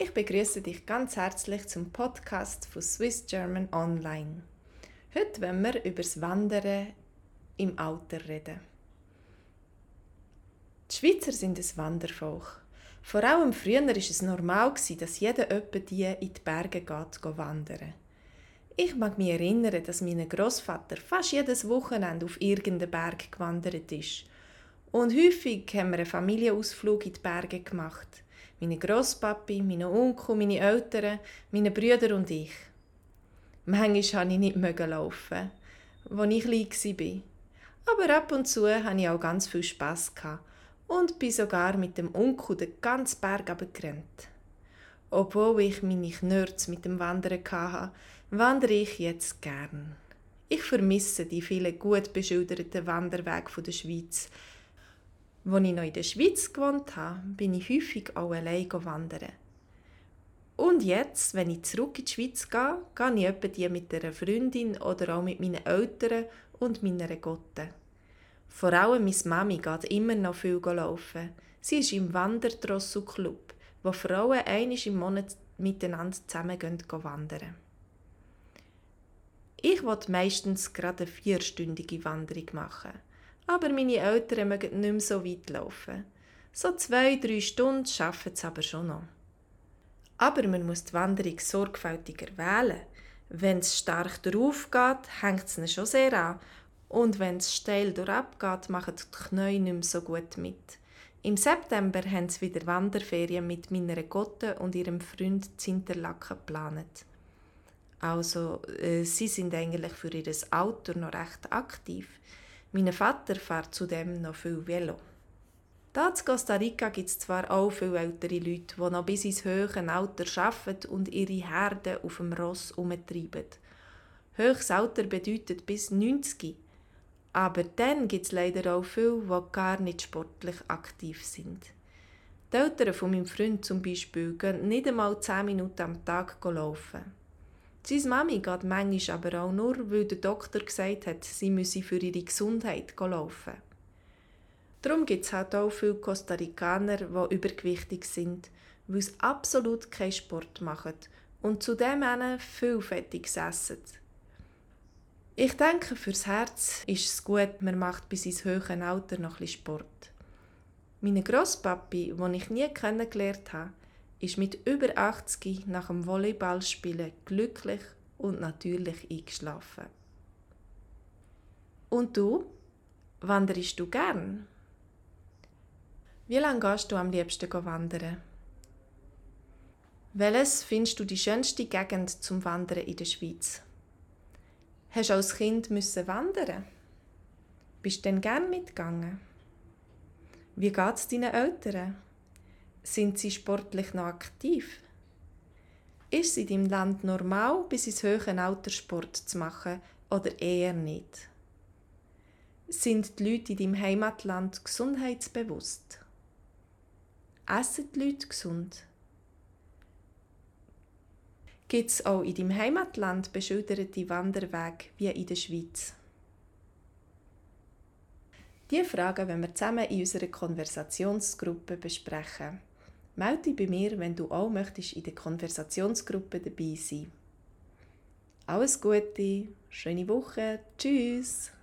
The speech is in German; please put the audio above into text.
Ich begrüße dich ganz herzlich zum Podcast von Swiss German Online. Heute wollen wir über das Wandern im Alter reden. Die Schweizer sind ein Wandervolk. Vor allem früher war es normal, dass jeder öppe die in die Berge geht, wandern. Ich mag mich erinnern, dass mein Großvater fast jedes Wochenende auf irgendeinen Berg gewandert ist. Und häufig haben wir einen Familienausflug in die Berge gemacht meine Grosspapi, meine Onkel, meine Eltern, meine Brüder und ich. Manchmal konnte ich nicht laufen, als ich klein war. Aber ab und zu hatte ich auch ganz viel Spass und bin sogar mit dem Onkel den ganzen Berg runtergerannt. Obwohl ich meine Knörz mit dem Wandern hatte, wandere ich jetzt gern. Ich vermisse die vielen gut beschilderten Wanderwege der Schweiz, als ich noch in der Schweiz gewohnt habe, bin ich häufig auch allein wandern. Und jetzt, wenn ich zurück in die Schweiz gehe, gehe ich etwa die mit einer Freundin oder auch mit meinen Eltern und meiner Gotte. Vor allem meine Mami geht immer noch viel laufen. Sie ist im Wandertrossu-Club, wo Frauen einmal im Monat miteinander zusammen wandern. Ich wollte meistens gerade eine vierstündige Wanderung machen – aber meine Eltern mögen nicht mehr so weit laufen. So zwei, drei Stunden schaffen es aber schon noch. Aber man muss die Wanderung sorgfältiger wählen. Wenn es stark darauf geht, hängt es schon sehr an. Und wenn es steil durchab geht, machen die Knie nicht mehr so gut mit. Im September haben sie wieder Wanderferien mit meiner Gotte und ihrem Freund Zinterlaken geplant. Also, äh, sie sind eigentlich für ihr Auto noch recht aktiv. Mein Vater fährt zudem noch viel Velo. Da in Costa Rica gibt es zwar auch viele ältere Leute, die noch bis ins höhere Alter arbeiten und ihre Herden auf dem Ross umtreiben. Höchstes Alter bedeutet bis 90. Aber dann gibt es leider auch viele, die gar nicht sportlich aktiv sind. Die Eltern von meinem Freund zum Beispiel gehen nicht einmal 10 Minuten am Tag laufen. Seine Mami geht manchmal aber auch nur, weil der Doktor gesagt hat, sie müsse für ihre Gesundheit laufen. Darum gibt es halt auch viele Costa Ricaner, die übergewichtig sind, weil sie absolut keinen Sport machen und zudem viel Fettiges essen. Ich denke, fürs Herz ist es gut, man macht bis ins höhere Alter noch ein Sport. Meine Grosspapi, den ich nie kennengelernt habe, ist mit über 80 nach dem Volleyballspielen glücklich und natürlich eingeschlafen. Und du? Wanderst du gern? Wie lange gehst du am liebsten wandern? Welches findest du die schönste Gegend zum Wandern in der Schweiz? Hast du als Kind müssen wandern? Bist du denn gern mitgegangen? Wie geht es deinen Eltern? Sind sie sportlich noch aktiv? Ist es in deinem Land normal, bis ins höhere Alter Sport zu machen oder eher nicht? Sind die Leute in deinem Heimatland gesundheitsbewusst? Essen die Leute gesund? Gibt es auch in deinem Heimatland beschilderte Wanderwege wie in der Schweiz? Diese Fragen wollen wir zusammen in unserer Konversationsgruppe besprechen. Melde dich bei mir, wenn du auch möchtest in der Konversationsgruppe dabei sein. Alles Gute, schöne Woche, tschüss!